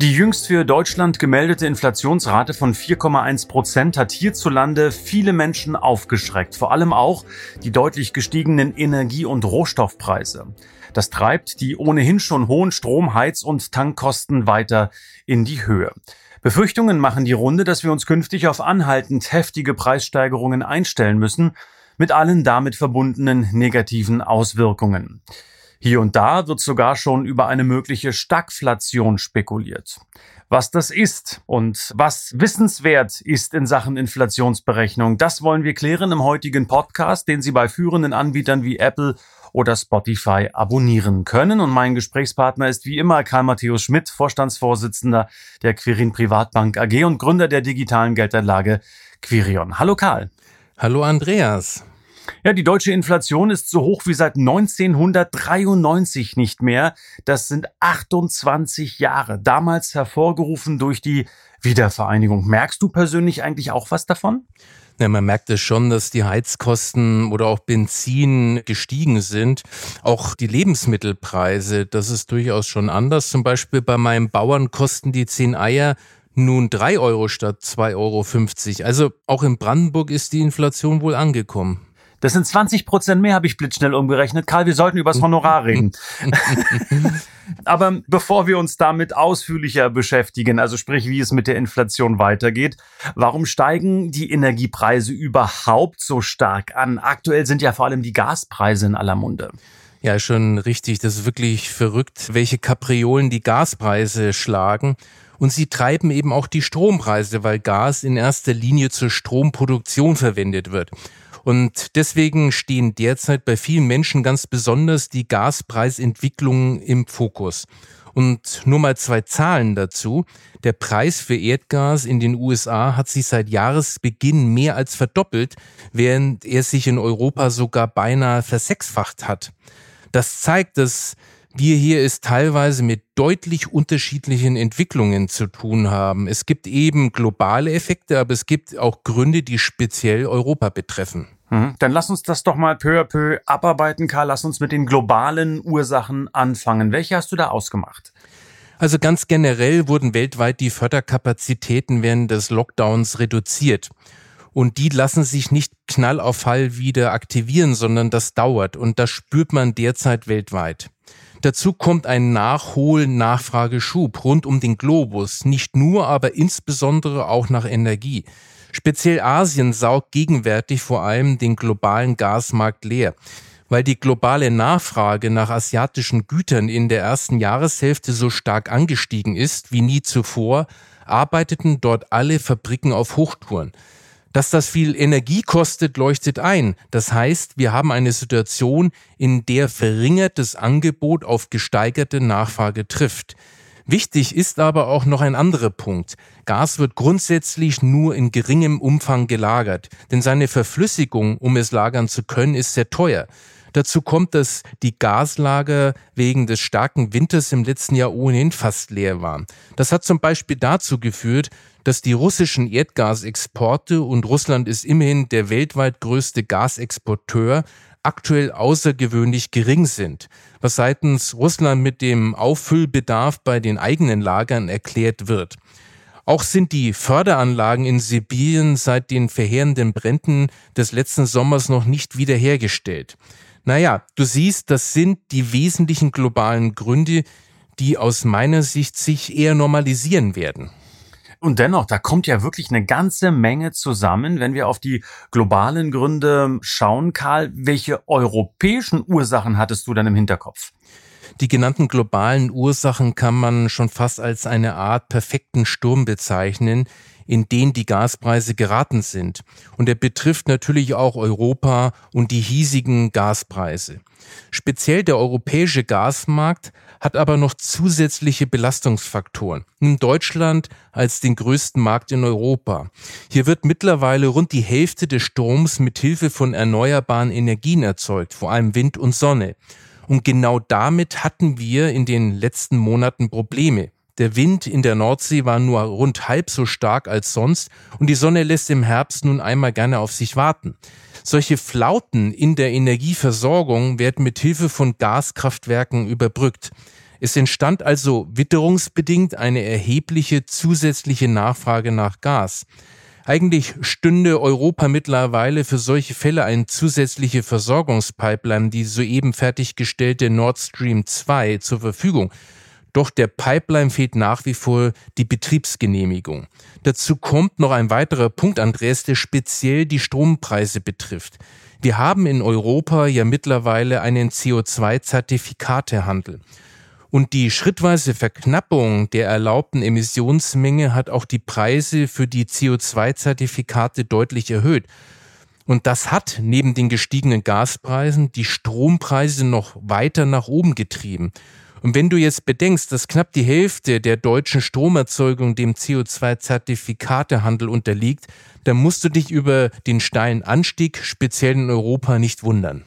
Die jüngst für Deutschland gemeldete Inflationsrate von 4,1 Prozent hat hierzulande viele Menschen aufgeschreckt, vor allem auch die deutlich gestiegenen Energie- und Rohstoffpreise. Das treibt die ohnehin schon hohen Strom-, Heiz- und Tankkosten weiter in die Höhe. Befürchtungen machen die Runde, dass wir uns künftig auf anhaltend heftige Preissteigerungen einstellen müssen, mit allen damit verbundenen negativen Auswirkungen. Hier und da wird sogar schon über eine mögliche Stagflation spekuliert. Was das ist und was wissenswert ist in Sachen Inflationsberechnung, das wollen wir klären im heutigen Podcast, den Sie bei führenden Anbietern wie Apple oder Spotify abonnieren können. Und mein Gesprächspartner ist wie immer Karl Matthäus Schmidt, Vorstandsvorsitzender der Quirin Privatbank AG und Gründer der digitalen Geldanlage Quirion. Hallo Karl. Hallo Andreas. Ja, die deutsche Inflation ist so hoch wie seit 1993 nicht mehr. Das sind 28 Jahre, damals hervorgerufen durch die Wiedervereinigung. Merkst du persönlich eigentlich auch was davon? Ja, man merkt es schon, dass die Heizkosten oder auch Benzin gestiegen sind. Auch die Lebensmittelpreise, das ist durchaus schon anders. Zum Beispiel bei meinem Bauern kosten die 10 Eier nun 3 Euro statt 2,50 Euro. Also auch in Brandenburg ist die Inflation wohl angekommen. Das sind 20 Prozent mehr, habe ich blitzschnell umgerechnet. Karl, wir sollten über das Honorar reden. Aber bevor wir uns damit ausführlicher beschäftigen, also sprich, wie es mit der Inflation weitergeht, warum steigen die Energiepreise überhaupt so stark an? Aktuell sind ja vor allem die Gaspreise in aller Munde. Ja, schon richtig. Das ist wirklich verrückt, welche Kapriolen die Gaspreise schlagen. Und sie treiben eben auch die Strompreise, weil Gas in erster Linie zur Stromproduktion verwendet wird. Und deswegen stehen derzeit bei vielen Menschen ganz besonders die Gaspreisentwicklungen im Fokus. Und nur mal zwei Zahlen dazu. Der Preis für Erdgas in den USA hat sich seit Jahresbeginn mehr als verdoppelt, während er sich in Europa sogar beinahe versechsfacht hat. Das zeigt, dass wir hier es teilweise mit deutlich unterschiedlichen Entwicklungen zu tun haben. Es gibt eben globale Effekte, aber es gibt auch Gründe, die speziell Europa betreffen. Mhm. Dann lass uns das doch mal peu à peu abarbeiten, Karl. Lass uns mit den globalen Ursachen anfangen. Welche hast du da ausgemacht? Also ganz generell wurden weltweit die Förderkapazitäten während des Lockdowns reduziert. Und die lassen sich nicht knall auf Fall wieder aktivieren, sondern das dauert. Und das spürt man derzeit weltweit. Dazu kommt ein Nachhol-Nachfrageschub rund um den Globus, nicht nur, aber insbesondere auch nach Energie. Speziell Asien saugt gegenwärtig vor allem den globalen Gasmarkt leer. Weil die globale Nachfrage nach asiatischen Gütern in der ersten Jahreshälfte so stark angestiegen ist wie nie zuvor, arbeiteten dort alle Fabriken auf Hochtouren. Dass das viel Energie kostet, leuchtet ein. Das heißt, wir haben eine Situation, in der verringertes Angebot auf gesteigerte Nachfrage trifft. Wichtig ist aber auch noch ein anderer Punkt. Gas wird grundsätzlich nur in geringem Umfang gelagert, denn seine Verflüssigung, um es lagern zu können, ist sehr teuer. Dazu kommt, dass die Gaslager wegen des starken Winters im letzten Jahr ohnehin fast leer waren. Das hat zum Beispiel dazu geführt, dass die russischen Erdgasexporte, und Russland ist immerhin der weltweit größte Gasexporteur, aktuell außergewöhnlich gering sind, was seitens Russland mit dem Auffüllbedarf bei den eigenen Lagern erklärt wird. Auch sind die Förderanlagen in Sibirien seit den verheerenden Bränden des letzten Sommers noch nicht wiederhergestellt. Naja, du siehst, das sind die wesentlichen globalen Gründe, die aus meiner Sicht sich eher normalisieren werden. Und dennoch, da kommt ja wirklich eine ganze Menge zusammen, wenn wir auf die globalen Gründe schauen. Karl, welche europäischen Ursachen hattest du dann im Hinterkopf? Die genannten globalen Ursachen kann man schon fast als eine Art perfekten Sturm bezeichnen, in den die Gaspreise geraten sind. Und er betrifft natürlich auch Europa und die hiesigen Gaspreise. Speziell der europäische Gasmarkt hat aber noch zusätzliche Belastungsfaktoren. In Deutschland als den größten Markt in Europa. Hier wird mittlerweile rund die Hälfte des Stroms mit Hilfe von erneuerbaren Energien erzeugt, vor allem Wind und Sonne. Und genau damit hatten wir in den letzten Monaten Probleme. Der Wind in der Nordsee war nur rund halb so stark als sonst und die Sonne lässt im Herbst nun einmal gerne auf sich warten. Solche Flauten in der Energieversorgung werden mit Hilfe von Gaskraftwerken überbrückt. Es entstand also witterungsbedingt eine erhebliche zusätzliche Nachfrage nach Gas. Eigentlich stünde Europa mittlerweile für solche Fälle eine zusätzliche Versorgungspipeline, die soeben fertiggestellte Nord Stream 2, zur Verfügung. Doch der Pipeline fehlt nach wie vor die Betriebsgenehmigung. Dazu kommt noch ein weiterer Punkt, Andreas, der speziell die Strompreise betrifft. Wir haben in Europa ja mittlerweile einen CO2-Zertifikatehandel. Und die schrittweise Verknappung der erlaubten Emissionsmenge hat auch die Preise für die CO2-Zertifikate deutlich erhöht. Und das hat neben den gestiegenen Gaspreisen die Strompreise noch weiter nach oben getrieben. Und wenn du jetzt bedenkst, dass knapp die Hälfte der deutschen Stromerzeugung dem CO2-Zertifikatehandel unterliegt, dann musst du dich über den steilen Anstieg speziell in Europa nicht wundern.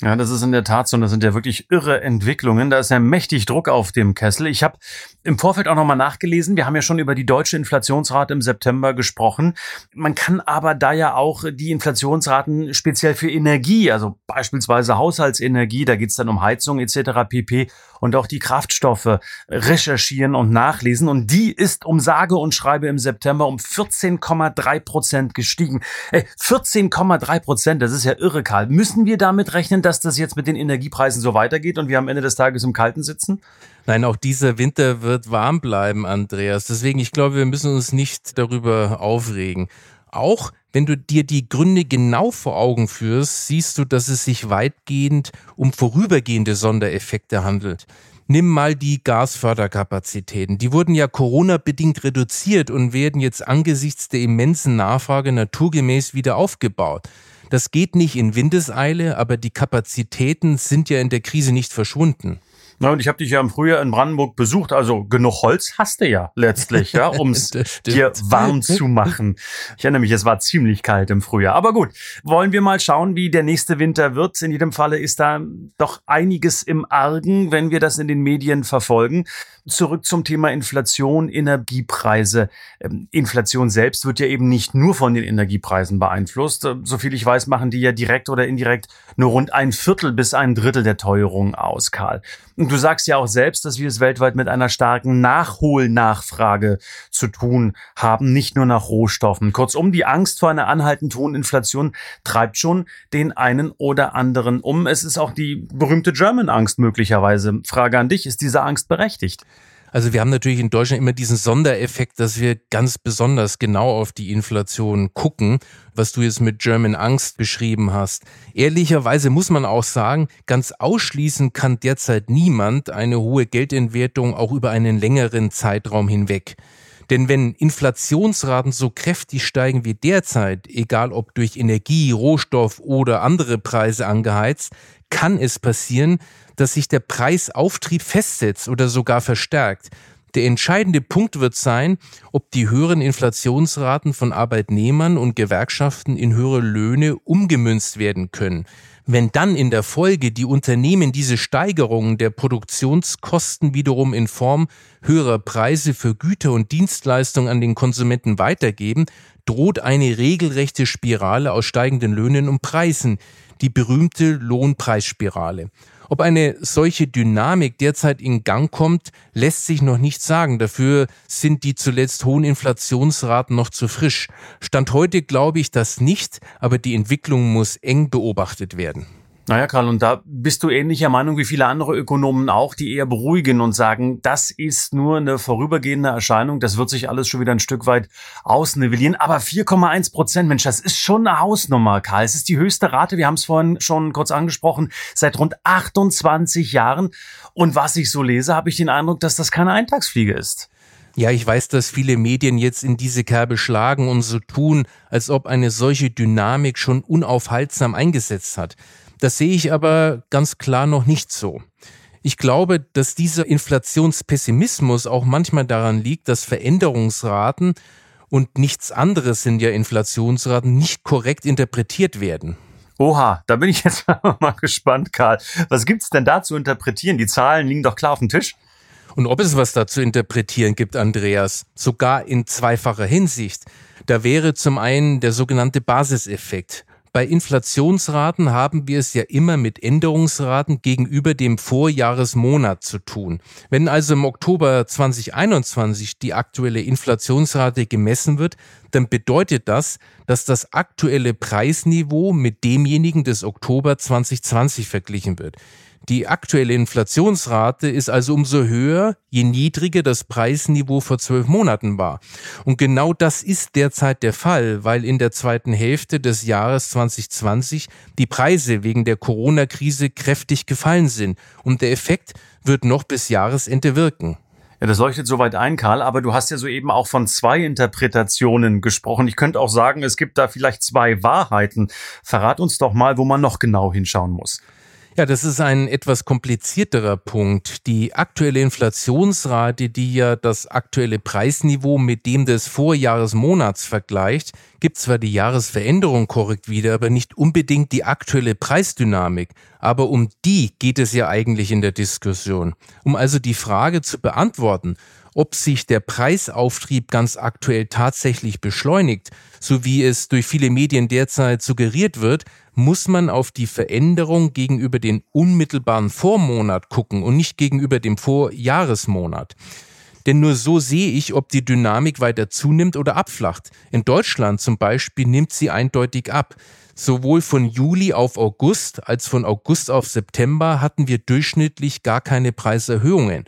Ja, das ist in der Tat so und das sind ja wirklich irre Entwicklungen. Da ist ja mächtig Druck auf dem Kessel. Ich habe im Vorfeld auch nochmal nachgelesen. Wir haben ja schon über die deutsche Inflationsrate im September gesprochen. Man kann aber da ja auch die Inflationsraten speziell für Energie, also beispielsweise Haushaltsenergie, da geht's dann um Heizung etc. pp. Und auch die Kraftstoffe recherchieren und nachlesen. Und die ist um sage und schreibe im September um 14,3 Prozent gestiegen. Ey, 14,3 Prozent, das ist ja irre, Karl. Müssen wir damit rechnen, dass das jetzt mit den Energiepreisen so weitergeht und wir am Ende des Tages im Kalten sitzen? Nein, auch dieser Winter wird warm bleiben, Andreas. Deswegen, ich glaube, wir müssen uns nicht darüber aufregen. Auch wenn du dir die Gründe genau vor Augen führst, siehst du, dass es sich weitgehend um vorübergehende Sondereffekte handelt. Nimm mal die Gasförderkapazitäten. Die wurden ja Corona-bedingt reduziert und werden jetzt angesichts der immensen Nachfrage naturgemäß wieder aufgebaut. Das geht nicht in Windeseile, aber die Kapazitäten sind ja in der Krise nicht verschwunden. Na, und ich habe dich ja im Frühjahr in Brandenburg besucht, also genug Holz hast du ja letztlich, ja, um es dir warm zu machen. Ich erinnere mich, es war ziemlich kalt im Frühjahr. Aber gut, wollen wir mal schauen, wie der nächste Winter wird. In jedem Falle ist da doch einiges im Argen, wenn wir das in den Medien verfolgen. Zurück zum Thema Inflation, Energiepreise. Ähm, Inflation selbst wird ja eben nicht nur von den Energiepreisen beeinflusst. Äh, soviel ich weiß, machen die ja direkt oder indirekt nur rund ein Viertel bis ein Drittel der Teuerung aus, Karl. Und du sagst ja auch selbst, dass wir es weltweit mit einer starken Nachholnachfrage zu tun haben, nicht nur nach Rohstoffen. Kurzum, die Angst vor einer anhaltend hohen Inflation treibt schon den einen oder anderen um. Es ist auch die berühmte German-Angst möglicherweise. Frage an dich, ist diese Angst berechtigt? Also wir haben natürlich in Deutschland immer diesen Sondereffekt, dass wir ganz besonders genau auf die Inflation gucken, was du jetzt mit German Angst beschrieben hast. Ehrlicherweise muss man auch sagen, ganz ausschließen kann derzeit niemand eine hohe Geldentwertung auch über einen längeren Zeitraum hinweg. Denn wenn Inflationsraten so kräftig steigen wie derzeit, egal ob durch Energie, Rohstoff oder andere Preise angeheizt, kann es passieren, dass sich der Preisauftrieb festsetzt oder sogar verstärkt. Der entscheidende Punkt wird sein, ob die höheren Inflationsraten von Arbeitnehmern und Gewerkschaften in höhere Löhne umgemünzt werden können. Wenn dann in der Folge die Unternehmen diese Steigerungen der Produktionskosten wiederum in Form höherer Preise für Güter und Dienstleistungen an den Konsumenten weitergeben, droht eine regelrechte Spirale aus steigenden Löhnen und Preisen, die berühmte Lohnpreisspirale. Ob eine solche Dynamik derzeit in Gang kommt, lässt sich noch nicht sagen. Dafür sind die zuletzt hohen Inflationsraten noch zu frisch. Stand heute glaube ich das nicht, aber die Entwicklung muss eng beobachtet werden. Naja, Karl, und da bist du ähnlicher Meinung wie viele andere Ökonomen auch, die eher beruhigen und sagen, das ist nur eine vorübergehende Erscheinung, das wird sich alles schon wieder ein Stück weit ausnivellieren. Aber 4,1 Prozent, Mensch, das ist schon eine Hausnummer, Karl. Es ist die höchste Rate, wir haben es vorhin schon kurz angesprochen, seit rund 28 Jahren. Und was ich so lese, habe ich den Eindruck, dass das keine Eintagsfliege ist. Ja, ich weiß, dass viele Medien jetzt in diese Kerbe schlagen und so tun, als ob eine solche Dynamik schon unaufhaltsam eingesetzt hat. Das sehe ich aber ganz klar noch nicht so. Ich glaube, dass dieser Inflationspessimismus auch manchmal daran liegt, dass Veränderungsraten und nichts anderes sind ja Inflationsraten nicht korrekt interpretiert werden. Oha, da bin ich jetzt mal gespannt, Karl. Was gibt's denn da zu interpretieren? Die Zahlen liegen doch klar auf dem Tisch. Und ob es was da zu interpretieren gibt, Andreas, sogar in zweifacher Hinsicht. Da wäre zum einen der sogenannte Basiseffekt. Bei Inflationsraten haben wir es ja immer mit Änderungsraten gegenüber dem Vorjahresmonat zu tun. Wenn also im Oktober 2021 die aktuelle Inflationsrate gemessen wird, dann bedeutet das, dass das aktuelle Preisniveau mit demjenigen des Oktober 2020 verglichen wird. Die aktuelle Inflationsrate ist also umso höher, je niedriger das Preisniveau vor zwölf Monaten war. Und genau das ist derzeit der Fall, weil in der zweiten Hälfte des Jahres 2020 die Preise wegen der Corona-Krise kräftig gefallen sind und der Effekt wird noch bis Jahresende wirken. Ja, das leuchtet soweit ein, Karl, aber du hast ja soeben auch von zwei Interpretationen gesprochen. Ich könnte auch sagen, es gibt da vielleicht zwei Wahrheiten. Verrat uns doch mal, wo man noch genau hinschauen muss. Ja, das ist ein etwas komplizierterer Punkt. Die aktuelle Inflationsrate, die ja das aktuelle Preisniveau mit dem des Vorjahresmonats vergleicht, gibt zwar die Jahresveränderung korrekt wieder, aber nicht unbedingt die aktuelle Preisdynamik. Aber um die geht es ja eigentlich in der Diskussion. Um also die Frage zu beantworten, ob sich der Preisauftrieb ganz aktuell tatsächlich beschleunigt, so wie es durch viele Medien derzeit suggeriert wird, muss man auf die Veränderung gegenüber den unmittelbaren Vormonat gucken und nicht gegenüber dem Vorjahresmonat. Denn nur so sehe ich, ob die Dynamik weiter zunimmt oder abflacht. In Deutschland zum Beispiel nimmt sie eindeutig ab. Sowohl von Juli auf August als von August auf September hatten wir durchschnittlich gar keine Preiserhöhungen.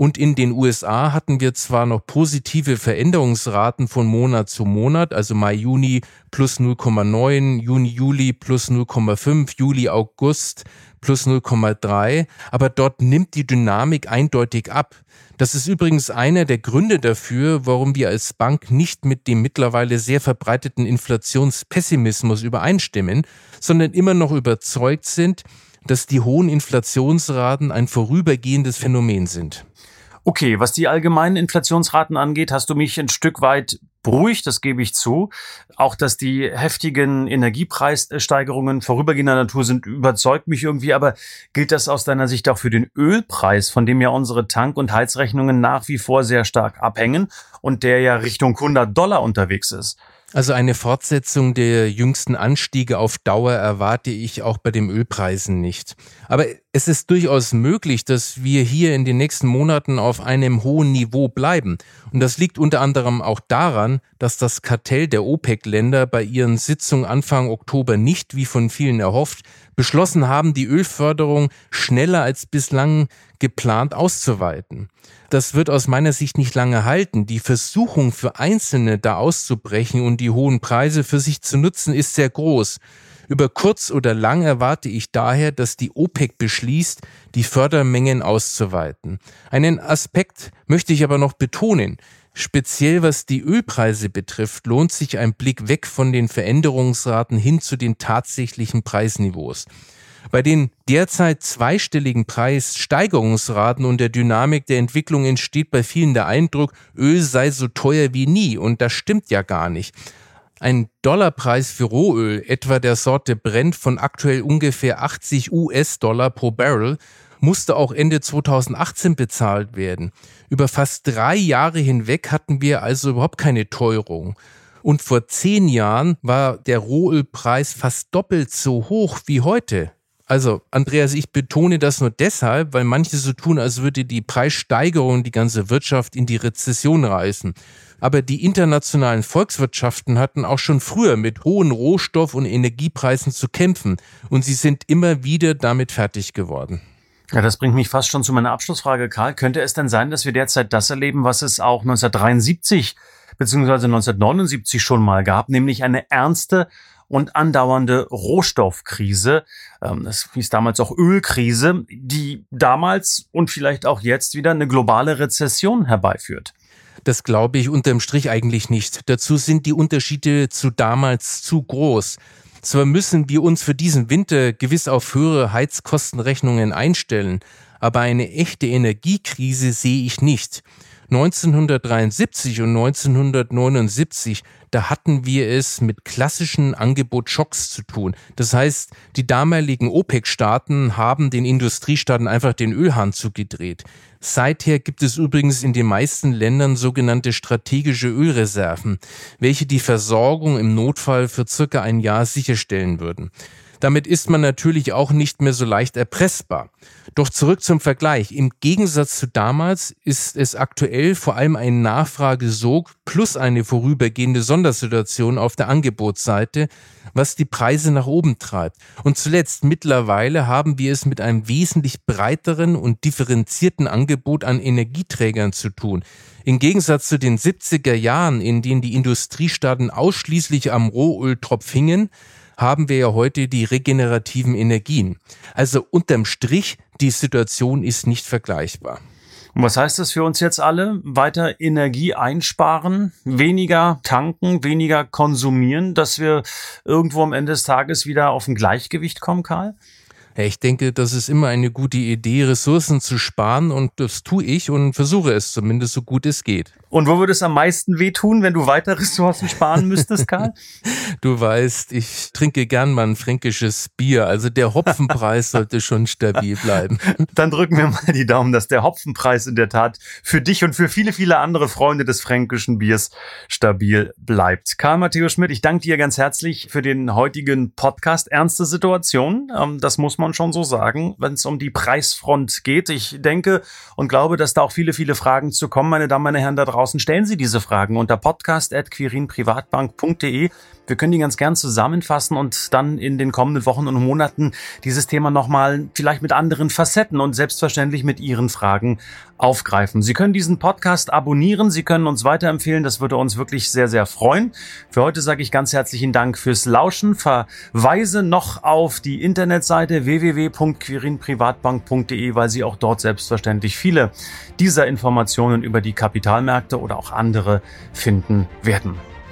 Und in den USA hatten wir zwar noch positive Veränderungsraten von Monat zu Monat, also Mai, Juni plus 0,9, Juni, Juli plus 0,5, Juli, August plus 0,3, aber dort nimmt die Dynamik eindeutig ab. Das ist übrigens einer der Gründe dafür, warum wir als Bank nicht mit dem mittlerweile sehr verbreiteten Inflationspessimismus übereinstimmen, sondern immer noch überzeugt sind, dass die hohen Inflationsraten ein vorübergehendes Phänomen sind. Okay, was die allgemeinen Inflationsraten angeht, hast du mich ein Stück weit beruhigt, das gebe ich zu. Auch, dass die heftigen Energiepreissteigerungen vorübergehender Natur sind, überzeugt mich irgendwie. Aber gilt das aus deiner Sicht auch für den Ölpreis, von dem ja unsere Tank- und Heizrechnungen nach wie vor sehr stark abhängen und der ja Richtung 100 Dollar unterwegs ist? Also eine Fortsetzung der jüngsten Anstiege auf Dauer erwarte ich auch bei den Ölpreisen nicht. Aber es ist durchaus möglich, dass wir hier in den nächsten Monaten auf einem hohen Niveau bleiben. Und das liegt unter anderem auch daran, dass das Kartell der OPEC-Länder bei ihren Sitzungen Anfang Oktober nicht, wie von vielen erhofft, beschlossen haben, die Ölförderung schneller als bislang geplant auszuweiten. Das wird aus meiner Sicht nicht lange halten. Die Versuchung für Einzelne da auszubrechen und die hohen Preise für sich zu nutzen ist sehr groß. Über kurz oder lang erwarte ich daher, dass die OPEC beschließt, die Fördermengen auszuweiten. Einen Aspekt möchte ich aber noch betonen. Speziell was die Ölpreise betrifft, lohnt sich ein Blick weg von den Veränderungsraten hin zu den tatsächlichen Preisniveaus. Bei den derzeit zweistelligen Preissteigerungsraten und der Dynamik der Entwicklung entsteht bei vielen der Eindruck, Öl sei so teuer wie nie und das stimmt ja gar nicht. Ein Dollarpreis für Rohöl, etwa der Sorte Brent von aktuell ungefähr 80 US-Dollar pro Barrel, musste auch Ende 2018 bezahlt werden. Über fast drei Jahre hinweg hatten wir also überhaupt keine Teuerung. Und vor zehn Jahren war der Rohölpreis fast doppelt so hoch wie heute. Also, Andreas, ich betone das nur deshalb, weil manche so tun, als würde die Preissteigerung die ganze Wirtschaft in die Rezession reißen. Aber die internationalen Volkswirtschaften hatten auch schon früher mit hohen Rohstoff- und Energiepreisen zu kämpfen und sie sind immer wieder damit fertig geworden. Ja, das bringt mich fast schon zu meiner Abschlussfrage, Karl. Könnte es denn sein, dass wir derzeit das erleben, was es auch 1973 bzw. 1979 schon mal gab, nämlich eine ernste und andauernde Rohstoffkrise. Ähm, es hieß damals auch Ölkrise, die damals und vielleicht auch jetzt wieder eine globale Rezession herbeiführt. Das glaube ich unterm Strich eigentlich nicht. Dazu sind die Unterschiede zu damals zu groß. Zwar müssen wir uns für diesen Winter gewiss auf höhere Heizkostenrechnungen einstellen, aber eine echte Energiekrise sehe ich nicht. 1973 und 1979, da hatten wir es mit klassischen Angebotschocks zu tun. Das heißt, die damaligen OPEC-Staaten haben den Industriestaaten einfach den Ölhahn zugedreht. Seither gibt es übrigens in den meisten Ländern sogenannte strategische Ölreserven, welche die Versorgung im Notfall für circa ein Jahr sicherstellen würden. Damit ist man natürlich auch nicht mehr so leicht erpressbar. Doch zurück zum Vergleich. Im Gegensatz zu damals ist es aktuell vor allem ein Nachfragesog plus eine vorübergehende Sondersituation auf der Angebotsseite, was die Preise nach oben treibt. Und zuletzt mittlerweile haben wir es mit einem wesentlich breiteren und differenzierten Angebot an Energieträgern zu tun. Im Gegensatz zu den 70er Jahren, in denen die Industriestaaten ausschließlich am Rohöltropf hingen, haben wir ja heute die regenerativen Energien. Also unterm Strich, die Situation ist nicht vergleichbar. Und was heißt das für uns jetzt alle? Weiter Energie einsparen, weniger tanken, weniger konsumieren, dass wir irgendwo am Ende des Tages wieder auf ein Gleichgewicht kommen, Karl? Ich denke, das ist immer eine gute Idee, Ressourcen zu sparen und das tue ich und versuche es zumindest so gut es geht. Und wo würde es am meisten wehtun, wenn du weiter Ressourcen sparen müsstest, Karl? du weißt, ich trinke gern mal ein fränkisches Bier. Also der Hopfenpreis sollte schon stabil bleiben. Dann drücken wir mal die Daumen, dass der Hopfenpreis in der Tat für dich und für viele, viele andere Freunde des fränkischen Biers stabil bleibt. Karl Matthäus Schmidt, ich danke dir ganz herzlich für den heutigen Podcast. Ernste Situation, ähm, das muss man schon so sagen, wenn es um die Preisfront geht. Ich denke und glaube, dass da auch viele, viele Fragen zu kommen, meine Damen und Herren da draußen draußen stellen Sie diese Fragen unter podcast.quirinprivatbank.de. Wir können die ganz gern zusammenfassen und dann in den kommenden Wochen und Monaten dieses Thema nochmal vielleicht mit anderen Facetten und selbstverständlich mit Ihren Fragen aufgreifen. Sie können diesen Podcast abonnieren, Sie können uns weiterempfehlen, das würde uns wirklich sehr, sehr freuen. Für heute sage ich ganz herzlichen Dank fürs Lauschen, verweise noch auf die Internetseite www.quirinprivatbank.de, weil Sie auch dort selbstverständlich viele dieser Informationen über die Kapitalmärkte oder auch andere finden werden.